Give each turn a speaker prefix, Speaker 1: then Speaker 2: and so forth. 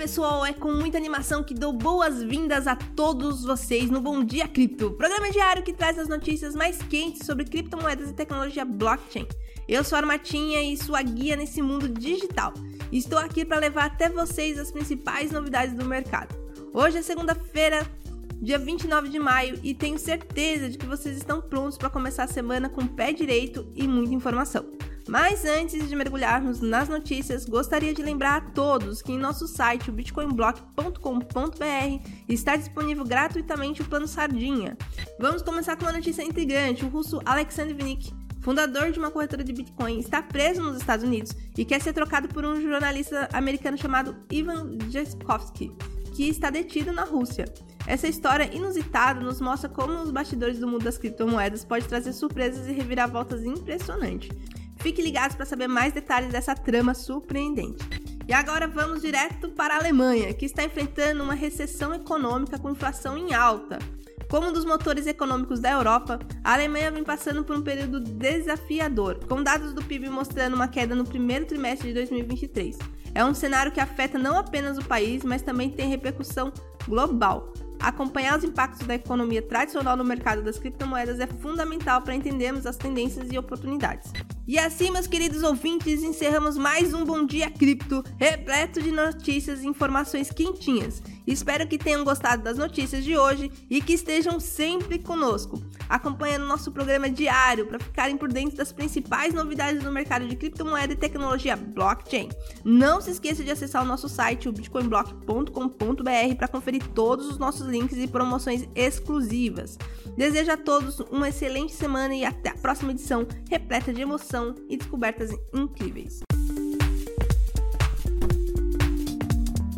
Speaker 1: pessoal, é com muita animação que dou boas-vindas a todos vocês no Bom Dia Cripto, programa diário que traz as notícias mais quentes sobre criptomoedas e tecnologia blockchain. Eu sou a Armatinha e sua guia nesse mundo digital. Estou aqui para levar até vocês as principais novidades do mercado. Hoje é segunda-feira, dia 29 de maio, e tenho certeza de que vocês estão prontos para começar a semana com o pé direito e muita informação. Mas antes de mergulharmos nas notícias, gostaria de lembrar a todos que em nosso site, o bitcoinblock.com.br, está disponível gratuitamente o plano Sardinha. Vamos começar com uma notícia intrigante: o russo Alexander Vinik, fundador de uma corretora de Bitcoin, está preso nos Estados Unidos e quer ser trocado por um jornalista americano chamado Ivan Jaskovsky, que está detido na Rússia. Essa história inusitada nos mostra como os bastidores do mundo das criptomoedas pode trazer surpresas e reviravoltas impressionantes. Fique ligados para saber mais detalhes dessa trama surpreendente. E agora vamos direto para a Alemanha, que está enfrentando uma recessão econômica com inflação em alta. Como um dos motores econômicos da Europa, a Alemanha vem passando por um período desafiador, com dados do PIB mostrando uma queda no primeiro trimestre de 2023. É um cenário que afeta não apenas o país, mas também tem repercussão global. Acompanhar os impactos da economia tradicional no mercado das criptomoedas é fundamental para entendermos as tendências e oportunidades. E assim, meus queridos ouvintes, encerramos mais um Bom Dia Cripto, repleto de notícias e informações quentinhas. Espero que tenham gostado das notícias de hoje e que estejam sempre conosco, acompanhando nosso programa diário para ficarem por dentro das principais novidades do mercado de criptomoeda e tecnologia blockchain. Não se esqueça de acessar o nosso site, o bitcoinblock.com.br, para conferir todos os nossos links e promoções exclusivas. Desejo a todos uma excelente semana e até a próxima edição repleta de emoção e descobertas incríveis.